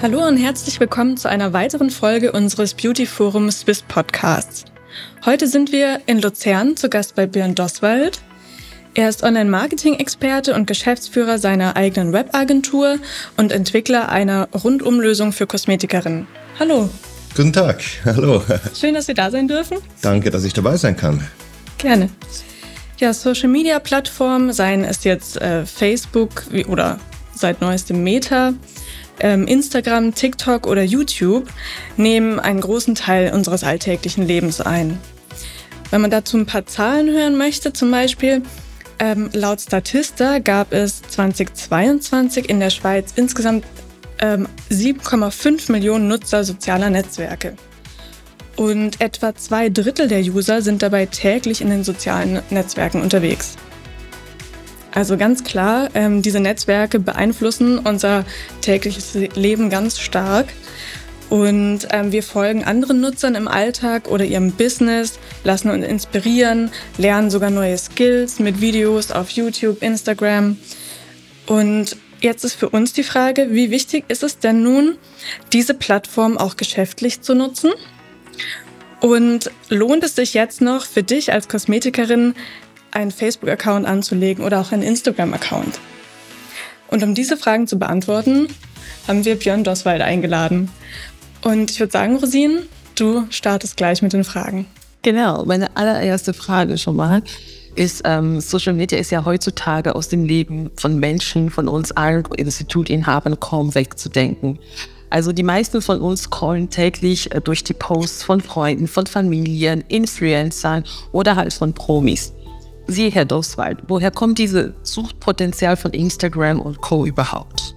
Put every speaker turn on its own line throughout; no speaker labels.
Hallo und herzlich willkommen zu einer weiteren Folge unseres Beauty Forum Swiss Podcasts. Heute sind wir in Luzern zu Gast bei Björn Doswald. Er ist Online-Marketing-Experte und Geschäftsführer seiner eigenen Webagentur und Entwickler einer Rundumlösung für Kosmetikerinnen. Hallo.
Guten Tag, hallo.
Schön, dass wir da sein dürfen.
Danke, dass ich dabei sein kann.
Gerne. Ja, Social-Media-Plattformen, seien es jetzt äh, Facebook oder seit neuestem Meta, Instagram, TikTok oder YouTube nehmen einen großen Teil unseres alltäglichen Lebens ein. Wenn man dazu ein paar Zahlen hören möchte, zum Beispiel ähm, laut Statista gab es 2022 in der Schweiz insgesamt ähm, 7,5 Millionen Nutzer sozialer Netzwerke. Und etwa zwei Drittel der User sind dabei täglich in den sozialen Netzwerken unterwegs. Also ganz klar, ähm, diese Netzwerke beeinflussen unser tägliches Leben ganz stark. Und ähm, wir folgen anderen Nutzern im Alltag oder ihrem Business, lassen uns inspirieren, lernen sogar neue Skills mit Videos auf YouTube, Instagram. Und jetzt ist für uns die Frage, wie wichtig ist es denn nun, diese Plattform auch geschäftlich zu nutzen? Und lohnt es sich jetzt noch für dich als Kosmetikerin, einen Facebook-Account anzulegen oder auch einen Instagram-Account? Und um diese Fragen zu beantworten, haben wir Björn Doswald eingeladen. Und ich würde sagen, Rosin, du startest gleich mit den Fragen.
Genau, meine allererste Frage schon mal ist, ähm, Social Media ist ja heutzutage aus dem Leben von Menschen, von uns allen Institutinhabern kaum wegzudenken. Also die meisten von uns scrollen täglich äh, durch die Posts von Freunden, von Familien, Influencern oder halt von Promis. Sie, Herr Doswald, woher kommt dieses Suchtpotenzial von Instagram und Co. überhaupt?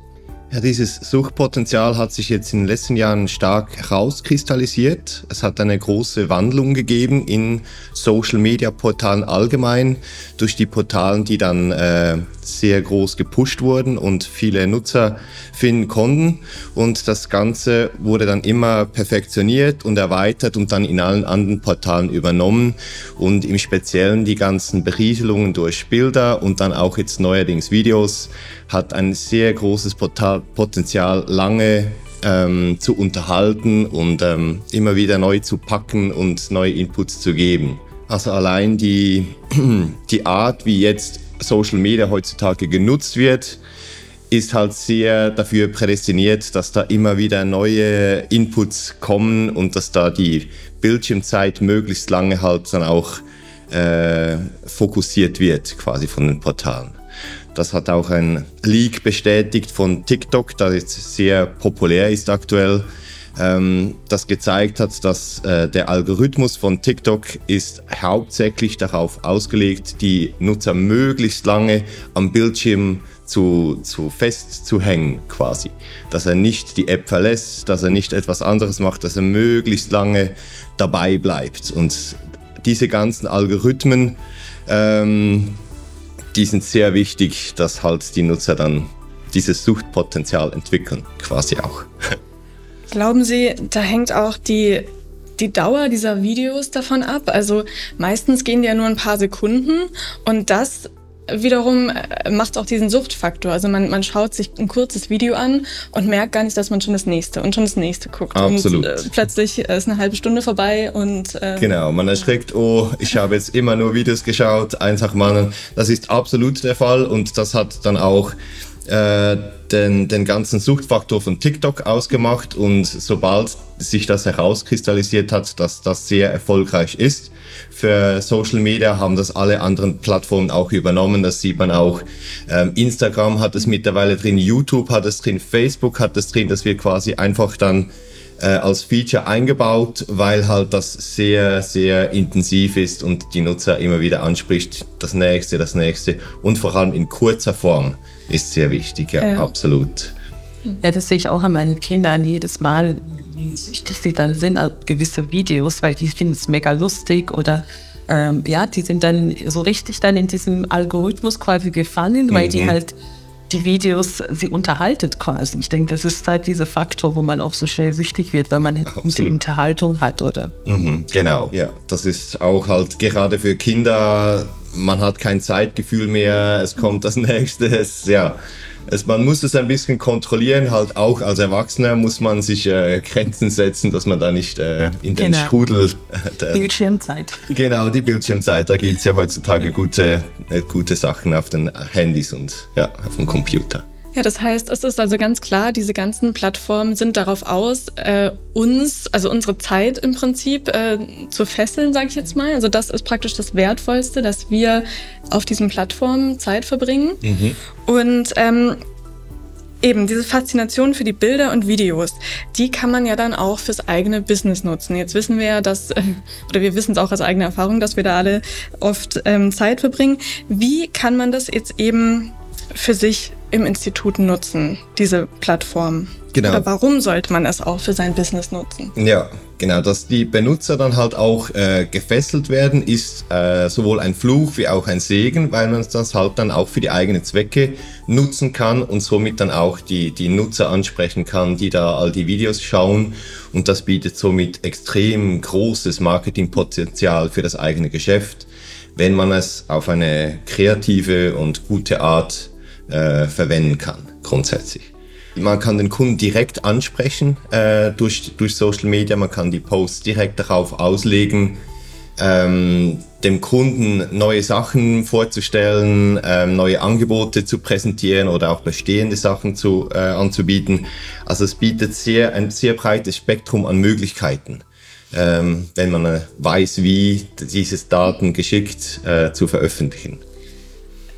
Ja, dieses Suchtpotenzial hat sich jetzt in den letzten Jahren stark herauskristallisiert. Es hat eine große Wandlung gegeben in Social-Media-Portalen allgemein, durch die Portalen, die dann äh, sehr groß gepusht wurden und viele Nutzer finden konnten. Und das Ganze wurde dann immer perfektioniert und erweitert und dann in allen anderen Portalen übernommen. Und im Speziellen die ganzen Berieselungen durch Bilder und dann auch jetzt neuerdings Videos hat ein sehr großes Potenzial, lange ähm, zu unterhalten und ähm, immer wieder neu zu packen und neue Inputs zu geben. Also allein die, die Art, wie jetzt Social Media heutzutage genutzt wird, ist halt sehr dafür prädestiniert, dass da immer wieder neue Inputs kommen und dass da die Bildschirmzeit möglichst lange halt dann auch äh, fokussiert wird, quasi von den Portalen. Das hat auch ein Leak bestätigt von TikTok, das jetzt sehr populär ist aktuell, ähm, das gezeigt hat, dass äh, der Algorithmus von TikTok ist hauptsächlich darauf ausgelegt, die Nutzer möglichst lange am Bildschirm zu, zu fest zu hängen quasi. Dass er nicht die App verlässt, dass er nicht etwas anderes macht, dass er möglichst lange dabei bleibt. Und diese ganzen Algorithmen ähm, die sind sehr wichtig, dass halt die Nutzer dann dieses Suchtpotenzial entwickeln, quasi auch.
Glauben Sie, da hängt auch die, die Dauer dieser Videos davon ab? Also meistens gehen die ja nur ein paar Sekunden und das wiederum äh, macht auch diesen Suchtfaktor. Also man, man schaut sich ein kurzes Video an und merkt gar nicht, dass man schon das nächste und schon das nächste guckt.
Absolut.
Und äh, plötzlich ist eine halbe Stunde vorbei und
äh, genau, man erschreckt, oh, ich habe jetzt immer nur Videos geschaut, einfach mal. Das ist absolut der Fall und das hat dann auch äh, den, den ganzen Suchtfaktor von TikTok ausgemacht und sobald sich das herauskristallisiert hat, dass das sehr erfolgreich ist, für Social Media haben das alle anderen Plattformen auch übernommen. Das sieht man auch. Ähm, Instagram hat es mittlerweile drin, YouTube hat es drin, Facebook hat es drin, dass wir quasi einfach dann äh, als Feature eingebaut, weil halt das sehr, sehr intensiv ist und die Nutzer immer wieder anspricht, das nächste, das nächste und vor allem in kurzer Form ist sehr wichtig, ja, ja. absolut.
Ja, das sehe ich auch an meinen Kindern jedes Mal, wie süchtig sie dann sind auf gewisse Videos, weil die finden es mega lustig oder ähm, ja, die sind dann so richtig dann in diesem Algorithmus quasi gefangen, weil mhm. die halt die Videos sie unterhaltet quasi. Ich denke, das ist halt dieser Faktor, wo man auch so schnell süchtig wird, weil man Absolut. die Unterhaltung hat, oder?
Mhm, genau, ja. Das ist auch halt gerade für Kinder, man hat kein Zeitgefühl mehr, es kommt das nächste, es, ja. Es, man muss es ein bisschen kontrollieren, halt auch als Erwachsener muss man sich äh, Grenzen setzen, dass man da nicht äh, in den genau. Strudel.
Äh, Bildschirmzeit.
Genau, die Bildschirmzeit. Da gibt es ja heutzutage gute, äh, gute Sachen auf den Handys und ja, auf dem Computer.
Ja, das heißt, es ist also ganz klar, diese ganzen Plattformen sind darauf aus, äh, uns, also unsere Zeit im Prinzip äh, zu fesseln, sage ich jetzt mal. Also das ist praktisch das Wertvollste, dass wir auf diesen Plattformen Zeit verbringen. Mhm. Und ähm, Eben, diese Faszination für die Bilder und Videos, die kann man ja dann auch fürs eigene Business nutzen. Jetzt wissen wir ja, dass, äh, oder wir wissen es auch aus eigener Erfahrung, dass wir da alle oft ähm, Zeit verbringen. Wie kann man das jetzt eben für sich im Institut nutzen, diese Plattform? Genau. Oder warum sollte man es auch für sein Business nutzen?
Ja, genau. Dass die Benutzer dann halt auch äh, gefesselt werden, ist äh, sowohl ein Fluch wie auch ein Segen, weil man das halt dann auch für die eigenen Zwecke nutzen kann und somit dann auch die, die Nutzer ansprechen kann, die da all die Videos schauen. Und das bietet somit extrem großes Marketingpotenzial für das eigene Geschäft, wenn man es auf eine kreative und gute Art äh, verwenden kann, grundsätzlich. Man kann den Kunden direkt ansprechen äh, durch, durch Social Media, man kann die Posts direkt darauf auslegen, ähm, dem Kunden neue Sachen vorzustellen, ähm, neue Angebote zu präsentieren oder auch bestehende Sachen zu, äh, anzubieten. Also es bietet sehr, ein sehr breites Spektrum an Möglichkeiten, ähm, wenn man äh, weiß, wie dieses Daten geschickt äh, zu veröffentlichen.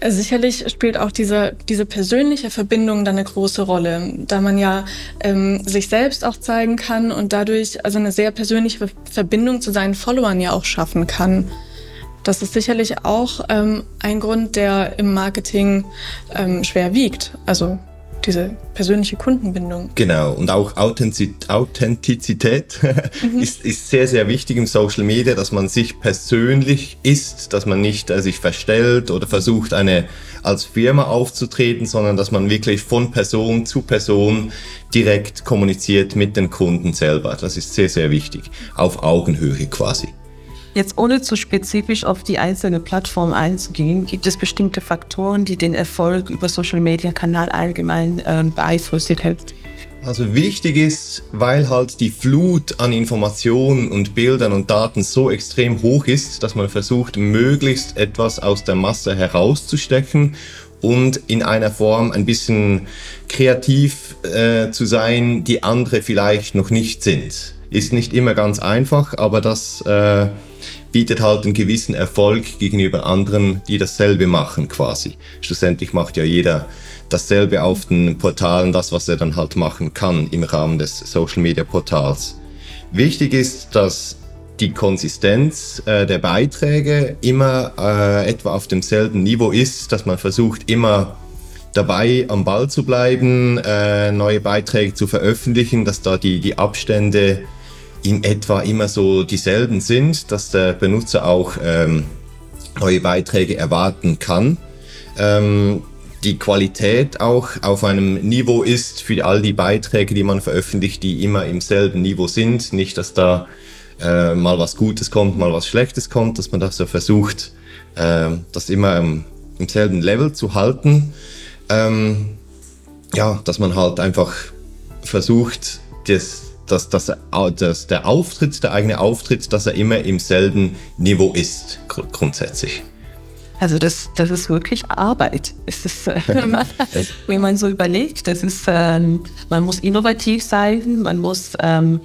Sicherlich spielt auch diese, diese persönliche Verbindung dann eine große Rolle, da man ja ähm, sich selbst auch zeigen kann und dadurch also eine sehr persönliche Verbindung zu seinen Followern ja auch schaffen kann. Das ist sicherlich auch ähm, ein Grund, der im Marketing ähm, schwer wiegt. Also diese persönliche Kundenbindung.
Genau, und auch Authentizität mhm. ist, ist sehr, sehr wichtig im Social Media, dass man sich persönlich ist, dass man nicht äh, sich verstellt oder versucht, eine als Firma aufzutreten, sondern dass man wirklich von Person zu Person direkt kommuniziert mit den Kunden selber. Das ist sehr, sehr wichtig. Auf Augenhöhe quasi.
Jetzt ohne zu spezifisch auf die einzelne Plattform einzugehen, gibt es bestimmte Faktoren, die den Erfolg über Social Media Kanal allgemein äh, beeinflussen helfen?
Also wichtig ist, weil halt die Flut an Informationen und Bildern und Daten so extrem hoch ist, dass man versucht, möglichst etwas aus der Masse herauszustechen und in einer Form ein bisschen kreativ äh, zu sein, die andere vielleicht noch nicht sind. Ist nicht immer ganz einfach, aber das äh, bietet halt einen gewissen Erfolg gegenüber anderen, die dasselbe machen quasi. Schlussendlich macht ja jeder dasselbe auf den Portalen, das, was er dann halt machen kann im Rahmen des Social Media Portals. Wichtig ist, dass die Konsistenz äh, der Beiträge immer äh, etwa auf demselben Niveau ist, dass man versucht immer dabei am Ball zu bleiben, äh, neue Beiträge zu veröffentlichen, dass da die, die Abstände in etwa immer so dieselben sind, dass der Benutzer auch ähm, neue Beiträge erwarten kann. Ähm, die Qualität auch auf einem Niveau ist für all die Beiträge, die man veröffentlicht, die immer im selben Niveau sind. Nicht, dass da äh, mal was Gutes kommt, mal was Schlechtes kommt, dass man das so versucht, äh, das immer im, im, selben Level zu halten. Ähm, ja, dass man halt einfach versucht, das dass, dass, dass der Auftritt, der eigene Auftritt, dass er immer im selben Niveau ist, grundsätzlich.
Also das, das ist wirklich Arbeit. Es ist, äh, wenn man so überlegt, das ist, äh, man muss innovativ sein, man muss ähm,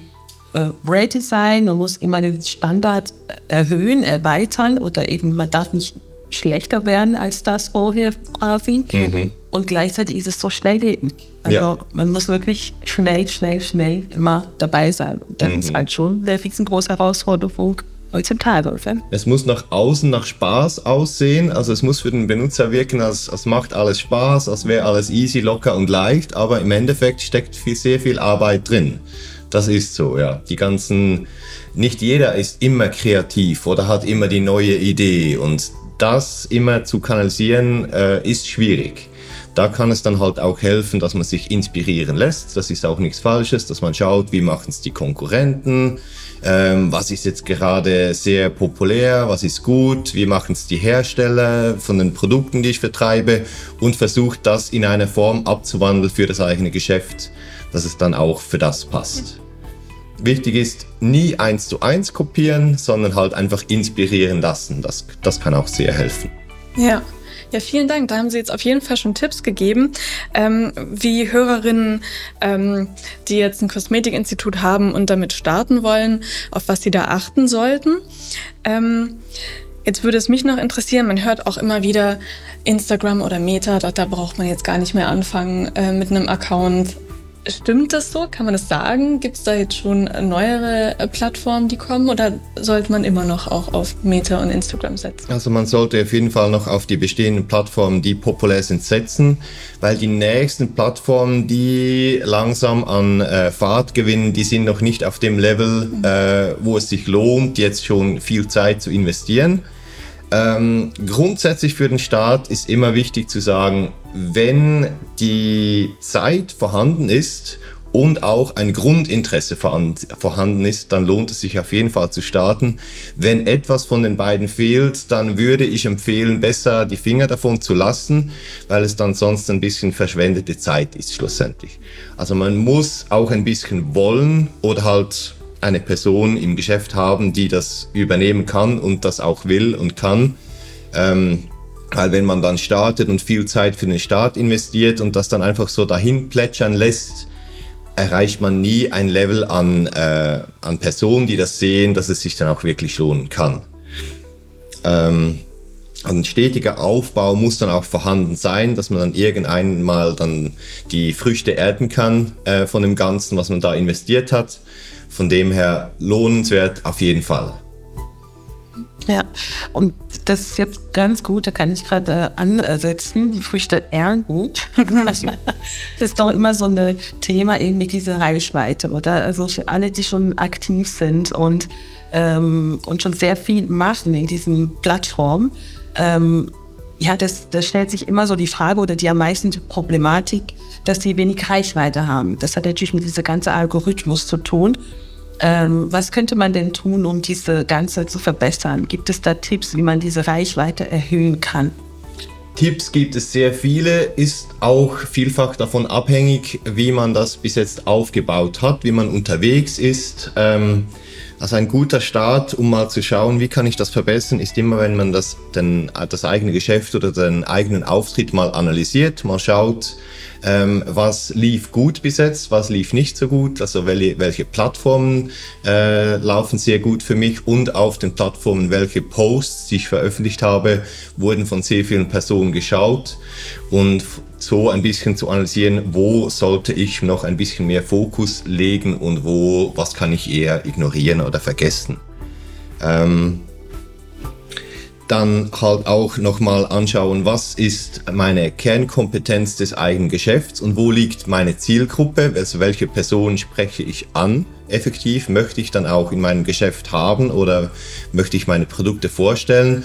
äh, ready sein, man muss immer den Standard erhöhen, erweitern oder eben man darf nicht schlechter werden als das vorher quasi. Mhm. Und gleichzeitig ist es so schnell gehen. Also ja. man muss wirklich schnell, schnell, schnell immer dabei sein. Und das mhm. ist halt schon eine riesengroße Herausforderung heutzutage.
Es muss nach außen nach Spaß aussehen. Also es muss für den Benutzer wirken, als, als macht alles Spaß, als wäre alles easy, locker und leicht. Aber im Endeffekt steckt viel, sehr viel Arbeit drin. Das ist so, ja. Die ganzen, nicht jeder ist immer kreativ oder hat immer die neue Idee und das immer zu kanalisieren äh, ist schwierig. Da kann es dann halt auch helfen, dass man sich inspirieren lässt. Das ist auch nichts Falsches, dass man schaut, wie machen es die Konkurrenten, ähm, was ist jetzt gerade sehr populär, was ist gut, wie machen es die Hersteller von den Produkten, die ich vertreibe und versucht das in eine Form abzuwandeln für das eigene Geschäft, dass es dann auch für das passt. Wichtig ist, nie eins zu eins kopieren, sondern halt einfach inspirieren lassen. Das, das kann auch sehr helfen.
Ja. Ja, vielen Dank. Da haben Sie jetzt auf jeden Fall schon Tipps gegeben, ähm, wie Hörerinnen, ähm, die jetzt ein Kosmetikinstitut haben und damit starten wollen, auf was sie da achten sollten. Ähm, jetzt würde es mich noch interessieren, man hört auch immer wieder Instagram oder Meta, da, da braucht man jetzt gar nicht mehr anfangen äh, mit einem Account Stimmt das so? Kann man das sagen? Gibt es da jetzt schon neuere äh, Plattformen, die kommen oder sollte man immer noch auch auf Meta und Instagram setzen?
Also man sollte auf jeden Fall noch auf die bestehenden Plattformen, die populär sind, setzen, weil die nächsten Plattformen, die langsam an äh, Fahrt gewinnen, die sind noch nicht auf dem Level, mhm. äh, wo es sich lohnt, jetzt schon viel Zeit zu investieren. Ähm, grundsätzlich für den Staat ist immer wichtig zu sagen, wenn die Zeit vorhanden ist und auch ein Grundinteresse vorhanden ist, dann lohnt es sich auf jeden Fall zu starten. Wenn etwas von den beiden fehlt, dann würde ich empfehlen, besser die Finger davon zu lassen, weil es dann sonst ein bisschen verschwendete Zeit ist schlussendlich. Also man muss auch ein bisschen wollen oder halt eine Person im Geschäft haben, die das übernehmen kann und das auch will und kann. Ähm, weil wenn man dann startet und viel Zeit für den Start investiert und das dann einfach so dahin plätschern lässt, erreicht man nie ein Level an, äh, an Personen, die das sehen, dass es sich dann auch wirklich lohnen kann. Ähm, ein stetiger Aufbau muss dann auch vorhanden sein, dass man dann irgendwann mal dann die Früchte ernten kann äh, von dem Ganzen, was man da investiert hat. Von dem her lohnenswert auf jeden Fall.
Ja, und das ist jetzt ganz gut, da kann ich gerade äh, ansetzen, die Früchte ernten. das ist doch immer so ein Thema, eben mit dieser Reichweite, oder? Also für alle, die schon aktiv sind und, ähm, und schon sehr viel machen in diesen Plattformen, ähm, ja, das, das stellt sich immer so die Frage oder die am meisten Problematik, dass sie wenig Reichweite haben. Das hat natürlich mit diesem ganzen Algorithmus zu tun. Ähm, was könnte man denn tun, um diese Ganze zu verbessern? Gibt es da Tipps, wie man diese Reichweite erhöhen kann?
Tipps gibt es sehr viele, ist auch vielfach davon abhängig, wie man das bis jetzt aufgebaut hat, wie man unterwegs ist. Ähm, also ein guter Start, um mal zu schauen, wie kann ich das verbessern, ist immer, wenn man das, den, das eigene Geschäft oder den eigenen Auftritt mal analysiert, mal schaut, ähm, was lief gut bis jetzt, was lief nicht so gut, also welche, welche Plattformen äh, laufen sehr gut für mich? Und auf den Plattformen, welche Posts, die ich veröffentlicht habe, wurden von sehr vielen Personen geschaut? Und so ein bisschen zu analysieren, wo sollte ich noch ein bisschen mehr Fokus legen und wo, was kann ich eher ignorieren oder vergessen. Ähm, dann halt auch nochmal anschauen, was ist meine Kernkompetenz des eigenen Geschäfts und wo liegt meine Zielgruppe, also welche Person spreche ich an? Effektiv, möchte ich dann auch in meinem Geschäft haben oder möchte ich meine Produkte vorstellen?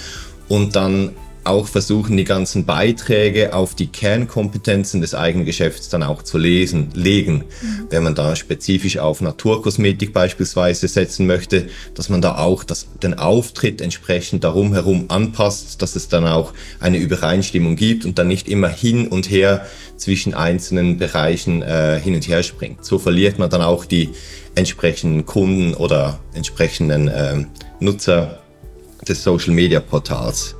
Und dann auch versuchen, die ganzen Beiträge auf die Kernkompetenzen des eigenen Geschäfts dann auch zu lesen, legen. Mhm. Wenn man da spezifisch auf Naturkosmetik beispielsweise setzen möchte, dass man da auch das, den Auftritt entsprechend darum herum anpasst, dass es dann auch eine Übereinstimmung gibt und dann nicht immer hin und her zwischen einzelnen Bereichen äh, hin und her springt. So verliert man dann auch die entsprechenden Kunden oder entsprechenden äh, Nutzer des Social Media Portals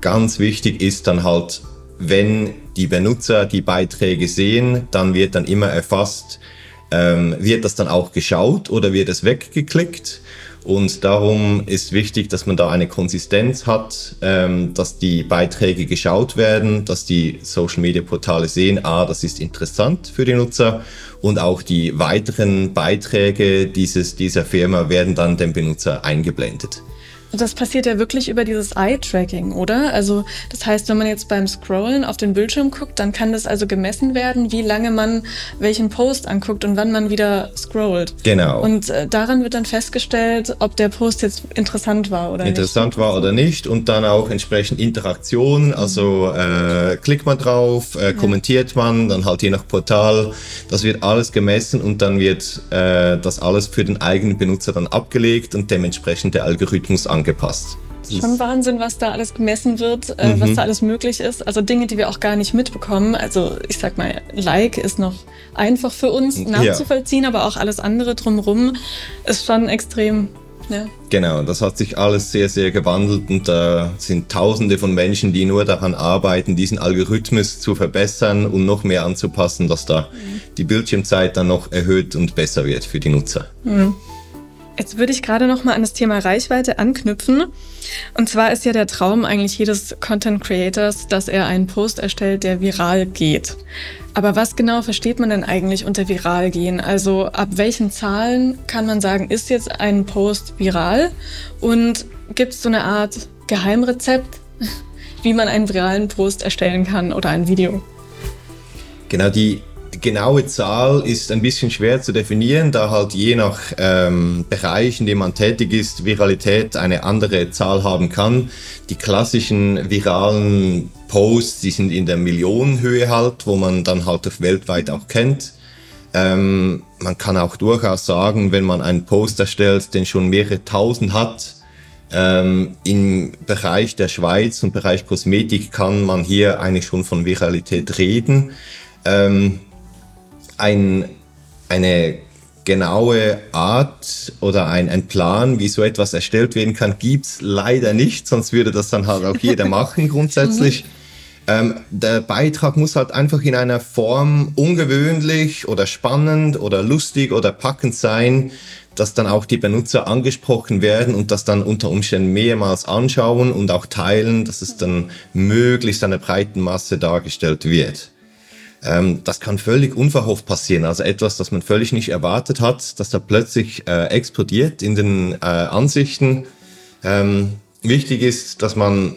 ganz wichtig ist dann halt, wenn die Benutzer die Beiträge sehen, dann wird dann immer erfasst, ähm, wird das dann auch geschaut oder wird es weggeklickt? Und darum ist wichtig, dass man da eine Konsistenz hat, ähm, dass die Beiträge geschaut werden, dass die Social-Media-Portale sehen, ah, das ist interessant für die Nutzer und auch die weiteren Beiträge dieses, dieser Firma werden dann dem Benutzer eingeblendet.
Das passiert ja wirklich über dieses Eye-Tracking, oder? Also das heißt, wenn man jetzt beim Scrollen auf den Bildschirm guckt, dann kann das also gemessen werden, wie lange man welchen Post anguckt und wann man wieder scrollt.
Genau.
Und äh, daran wird dann festgestellt, ob der Post jetzt interessant war oder
interessant
nicht.
war oder nicht und dann auch entsprechend Interaktion. Also äh, klickt man drauf, äh, kommentiert man, dann halt je nach Portal. Das wird alles gemessen und dann wird äh, das alles für den eigenen Benutzer dann abgelegt und dementsprechend der Algorithmus angepasst.
Schon Wahnsinn, was da alles gemessen wird, äh, mhm. was da alles möglich ist. Also Dinge, die wir auch gar nicht mitbekommen. Also ich sag mal, Like ist noch einfach für uns nachzuvollziehen, ja. aber auch alles andere drumherum ist schon extrem. Ja.
Genau, das hat sich alles sehr, sehr gewandelt und da sind Tausende von Menschen, die nur daran arbeiten, diesen Algorithmus zu verbessern und noch mehr anzupassen, dass da mhm. die Bildschirmzeit dann noch erhöht und besser wird für die Nutzer. Mhm.
Jetzt würde ich gerade noch mal an das Thema Reichweite anknüpfen. Und zwar ist ja der Traum eigentlich jedes Content Creators, dass er einen Post erstellt, der viral geht. Aber was genau versteht man denn eigentlich unter viral gehen? Also ab welchen Zahlen kann man sagen, ist jetzt ein Post viral? Und gibt es so eine Art Geheimrezept, wie man einen viralen Post erstellen kann oder ein Video?
Genau, die genaue Zahl ist ein bisschen schwer zu definieren, da halt je nach ähm, Bereich, in dem man tätig ist, Viralität eine andere Zahl haben kann. Die klassischen viralen Posts, die sind in der Millionenhöhe halt, wo man dann halt auch weltweit auch kennt. Ähm, man kann auch durchaus sagen, wenn man einen Post erstellt, den schon mehrere tausend hat, ähm, Im Bereich der Schweiz und Bereich Kosmetik kann man hier eigentlich schon von Viralität reden. Ähm, ein, eine genaue Art oder ein, ein Plan, wie so etwas erstellt werden kann, gibt's leider nicht, sonst würde das dann halt auch jeder machen grundsätzlich. Ähm, der Beitrag muss halt einfach in einer Form ungewöhnlich oder spannend oder lustig oder packend sein, dass dann auch die Benutzer angesprochen werden und das dann unter Umständen mehrmals anschauen und auch teilen, dass es dann möglichst einer breiten Masse dargestellt wird. Ähm, das kann völlig unverhofft passieren. Also etwas, das man völlig nicht erwartet hat, dass da plötzlich äh, explodiert in den äh, Ansichten. Ähm, wichtig ist, dass man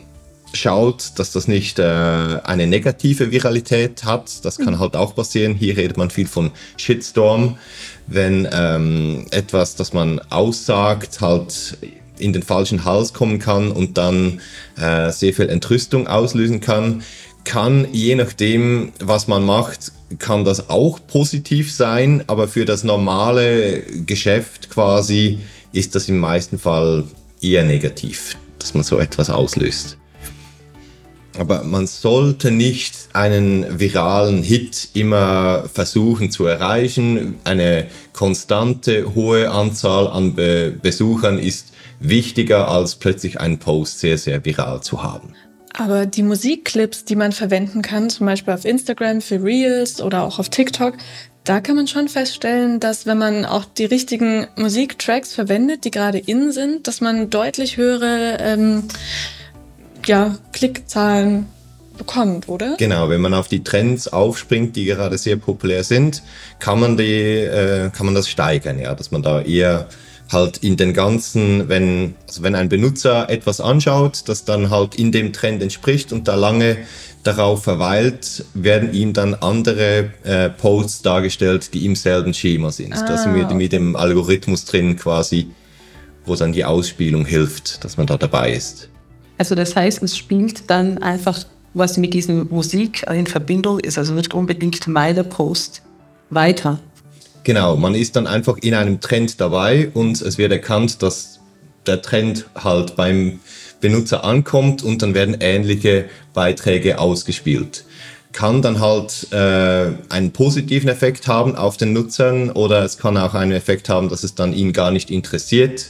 schaut, dass das nicht äh, eine negative Viralität hat. Das kann mhm. halt auch passieren. Hier redet man viel von Shitstorm, wenn ähm, etwas, das man aussagt, halt in den falschen Hals kommen kann und dann äh, sehr viel Entrüstung auslösen kann kann, je nachdem, was man macht, kann das auch positiv sein, aber für das normale Geschäft quasi ist das im meisten Fall eher negativ, dass man so etwas auslöst. Aber man sollte nicht einen viralen Hit immer versuchen zu erreichen. Eine konstante hohe Anzahl an Be Besuchern ist wichtiger als plötzlich einen Post sehr, sehr viral zu haben.
Aber die Musikclips, die man verwenden kann, zum Beispiel auf Instagram für Reels oder auch auf TikTok, da kann man schon feststellen, dass wenn man auch die richtigen Musiktracks verwendet, die gerade in sind, dass man deutlich höhere ähm, ja, Klickzahlen bekommt, oder?
Genau, wenn man auf die Trends aufspringt, die gerade sehr populär sind, kann man die, äh, kann man das steigern, ja, dass man da eher halt in den ganzen, wenn, also wenn ein Benutzer etwas anschaut, das dann halt in dem Trend entspricht und da lange darauf verweilt, werden ihm dann andere äh, Posts dargestellt, die im selben Schema sind. Ah, das mit, okay. mit dem Algorithmus drin quasi, wo dann die Ausspielung hilft, dass man da dabei ist.
Also das heißt, es spielt dann einfach, was mit dieser Musik in Verbindung ist, also nicht unbedingt meine Post weiter.
Genau, man ist dann einfach in einem Trend dabei und es wird erkannt, dass der Trend halt beim Benutzer ankommt und dann werden ähnliche Beiträge ausgespielt. Kann dann halt äh, einen positiven Effekt haben auf den Nutzern oder es kann auch einen Effekt haben, dass es dann ihn gar nicht interessiert.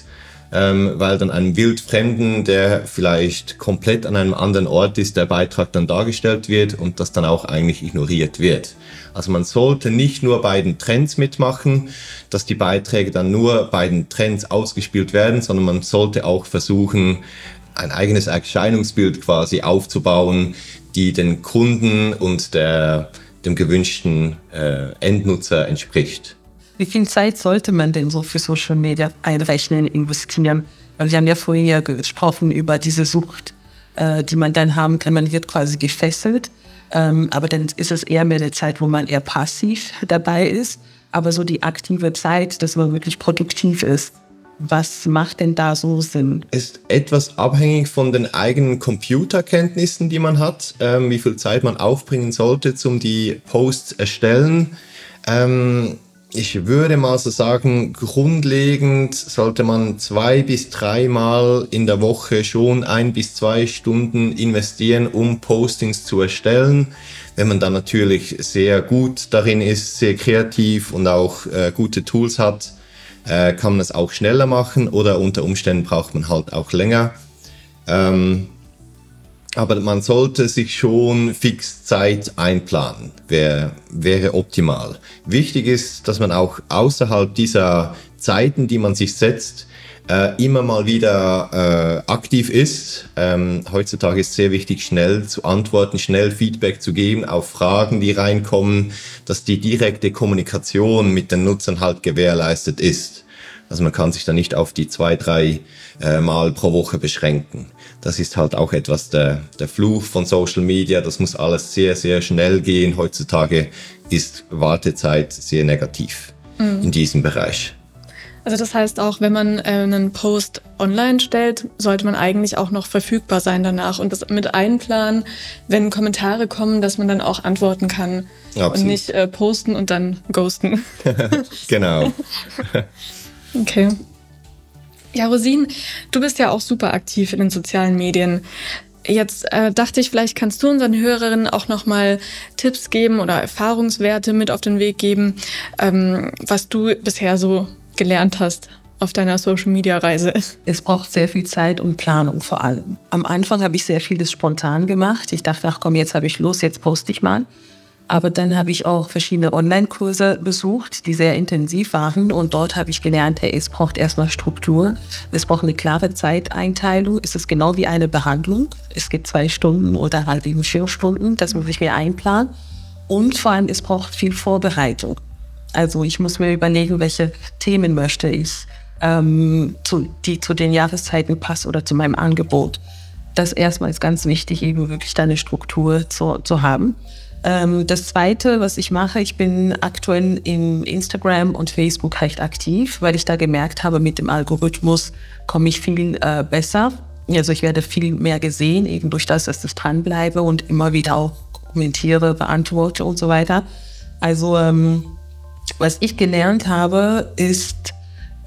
Ähm, weil dann einem Wildfremden, der vielleicht komplett an einem anderen Ort ist, der Beitrag dann dargestellt wird und das dann auch eigentlich ignoriert wird. Also man sollte nicht nur bei den Trends mitmachen, dass die Beiträge dann nur bei den Trends ausgespielt werden, sondern man sollte auch versuchen, ein eigenes Erscheinungsbild quasi aufzubauen, die den Kunden und der, dem gewünschten äh, Endnutzer entspricht.
Wie viel Zeit sollte man denn so für Social Media einrechnen, investieren? Weil wir haben ja vorhin ja gesprochen über diese Sucht, äh, die man dann haben kann. Man wird quasi gefesselt. Ähm, aber dann ist es eher mehr eine Zeit, wo man eher passiv dabei ist. Aber so die aktive Zeit, dass man wirklich produktiv ist. Was macht denn da so Sinn?
Ist etwas abhängig von den eigenen Computerkenntnissen, die man hat, ähm, wie viel Zeit man aufbringen sollte, um die Posts erstellen. Ähm, ich würde mal so sagen, grundlegend sollte man zwei bis dreimal in der Woche schon ein bis zwei Stunden investieren, um Postings zu erstellen. Wenn man dann natürlich sehr gut darin ist, sehr kreativ und auch äh, gute Tools hat, äh, kann man es auch schneller machen oder unter Umständen braucht man halt auch länger. Ähm, aber man sollte sich schon fix Zeit einplanen, wäre, wäre optimal. Wichtig ist, dass man auch außerhalb dieser Zeiten, die man sich setzt, äh, immer mal wieder äh, aktiv ist. Ähm, heutzutage ist sehr wichtig, schnell zu antworten, schnell Feedback zu geben auf Fragen, die reinkommen, dass die direkte Kommunikation mit den Nutzern halt gewährleistet ist. Also man kann sich da nicht auf die zwei, drei äh, Mal pro Woche beschränken. Das ist halt auch etwas der, der Fluch von Social Media. Das muss alles sehr, sehr schnell gehen. Heutzutage ist Wartezeit sehr negativ mhm. in diesem Bereich.
Also das heißt auch, wenn man äh, einen Post online stellt, sollte man eigentlich auch noch verfügbar sein danach und das mit einplanen, wenn Kommentare kommen, dass man dann auch antworten kann Absolut. und nicht äh, posten und dann ghosten.
genau.
okay. Ja, Rosin, du bist ja auch super aktiv in den sozialen Medien. Jetzt äh, dachte ich, vielleicht kannst du unseren Hörerinnen auch nochmal Tipps geben oder Erfahrungswerte mit auf den Weg geben, ähm, was du bisher so gelernt hast auf deiner Social-Media-Reise.
Es braucht sehr viel Zeit und Planung vor allem. Am Anfang habe ich sehr vieles spontan gemacht. Ich dachte, ach komm, jetzt habe ich Lust, jetzt poste ich mal. Aber dann habe ich auch verschiedene Online-Kurse besucht, die sehr intensiv waren. Und dort habe ich gelernt, hey, es braucht erstmal Struktur. Es braucht eine klare Zeiteinteilung. Es ist genau wie eine Behandlung. Es gibt zwei Stunden oder halt eben vier Stunden. Das muss ich mir einplanen. Und vor allem, es braucht viel Vorbereitung. Also ich muss mir überlegen, welche Themen möchte ich, ähm, zu, die zu den Jahreszeiten passen oder zu meinem Angebot. Das erstmal ist ganz wichtig, eben wirklich da eine Struktur zu, zu haben. Ähm, das Zweite, was ich mache, ich bin aktuell in Instagram und Facebook recht aktiv, weil ich da gemerkt habe, mit dem Algorithmus komme ich viel äh, besser. Also ich werde viel mehr gesehen, eben durch das, dass ich dranbleibe und immer wieder auch kommentiere, beantworte und so weiter. Also ähm, was ich gelernt habe, ist,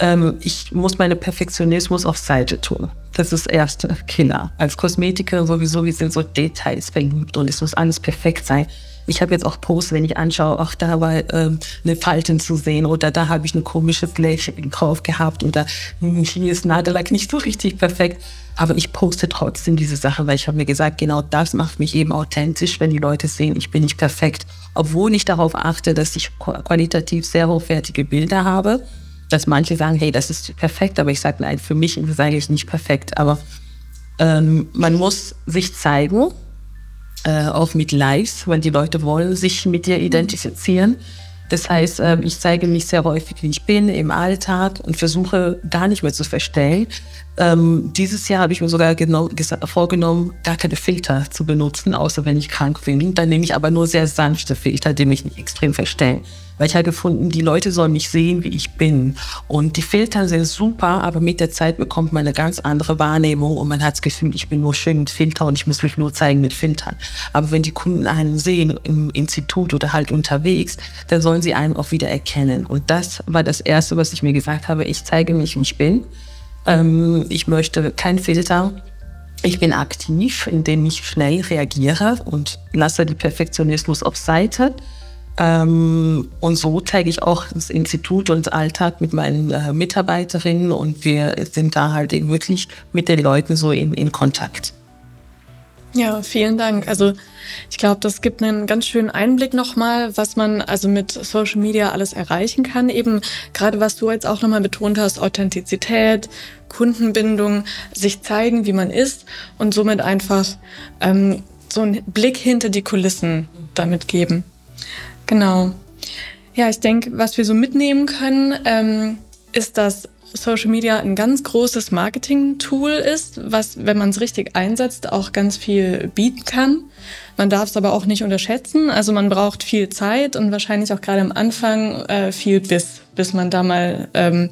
ähm, ich muss meine Perfektionismus auf Seite tun. Das ist erste Killer. Als Kosmetikerin sowieso, wir sind so Details verliebt und es muss alles perfekt sein. Ich habe jetzt auch Posts, wenn ich anschaue, ach, da war ähm, eine Falten zu sehen oder da habe ich eine komische Fläche drauf gehabt oder hm, hier ist Nadellack nicht so richtig perfekt. Aber ich poste trotzdem diese Sache, weil ich habe mir gesagt, genau das macht mich eben authentisch, wenn die Leute sehen, ich bin nicht perfekt. Obwohl ich darauf achte, dass ich qualitativ sehr hochwertige Bilder habe dass manche sagen, hey, das ist perfekt, aber ich sage, nein, für mich ist es eigentlich nicht perfekt. Aber ähm, man muss sich zeigen, äh, auch mit Lives, weil die Leute wollen sich mit dir identifizieren. Das heißt, äh, ich zeige mich sehr häufig, wie ich bin im Alltag und versuche gar nicht mehr zu verstellen. Ähm, dieses Jahr habe ich mir sogar vorgenommen, gar keine Filter zu benutzen, außer wenn ich krank bin. Dann nehme ich aber nur sehr sanfte Filter, die mich nicht extrem verstellen weil ich habe gefunden, die Leute sollen mich sehen, wie ich bin. Und die Filter sind super, aber mit der Zeit bekommt man eine ganz andere Wahrnehmung und man hat das Gefühl, ich bin nur schön mit Filter und ich muss mich nur zeigen mit Filtern. Aber wenn die Kunden einen sehen im Institut oder halt unterwegs, dann sollen sie einen auch wieder erkennen. Und das war das Erste, was ich mir gesagt habe. Ich zeige mich, wie ich bin. Ähm, ich möchte kein Filter. Ich bin aktiv, indem ich schnell reagiere und lasse den Perfektionismus auf Seite Ähm, und so zeige ich auch das Institut und das Alltag mit meinen äh, Mitarbeiterinnen und wir sind da halt eben wirklich mit den Leuten so in, in Kontakt.
Ja, vielen Dank. Also ich glaube, das gibt einen ganz schönen Einblick nochmal, was man also mit Social Media alles erreichen kann. Eben gerade was du jetzt auch nochmal betont hast, Authentizität, Kundenbindung, sich zeigen, wie man ist und somit einfach ähm, so einen Blick hinter die Kulissen damit geben. Genau. Ja, ich denke, was wir so mitnehmen können, ähm, ist, dass Social Media ein ganz großes Marketing-Tool ist, was, wenn man es richtig einsetzt, auch ganz viel bieten kann. Man darf es aber auch nicht unterschätzen. Also man braucht viel Zeit und wahrscheinlich auch gerade am Anfang äh, viel Biss, bis man da mal ähm,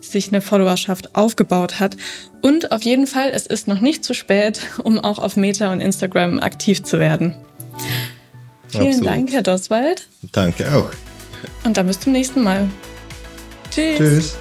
sich eine Followerschaft aufgebaut hat. Und auf jeden Fall, es ist noch nicht zu spät, um auch auf Meta und Instagram aktiv zu werden. Vielen Absolut. Dank, Herr Doswald.
Danke auch.
Und dann bis zum nächsten Mal. Tschüss. Tschüss.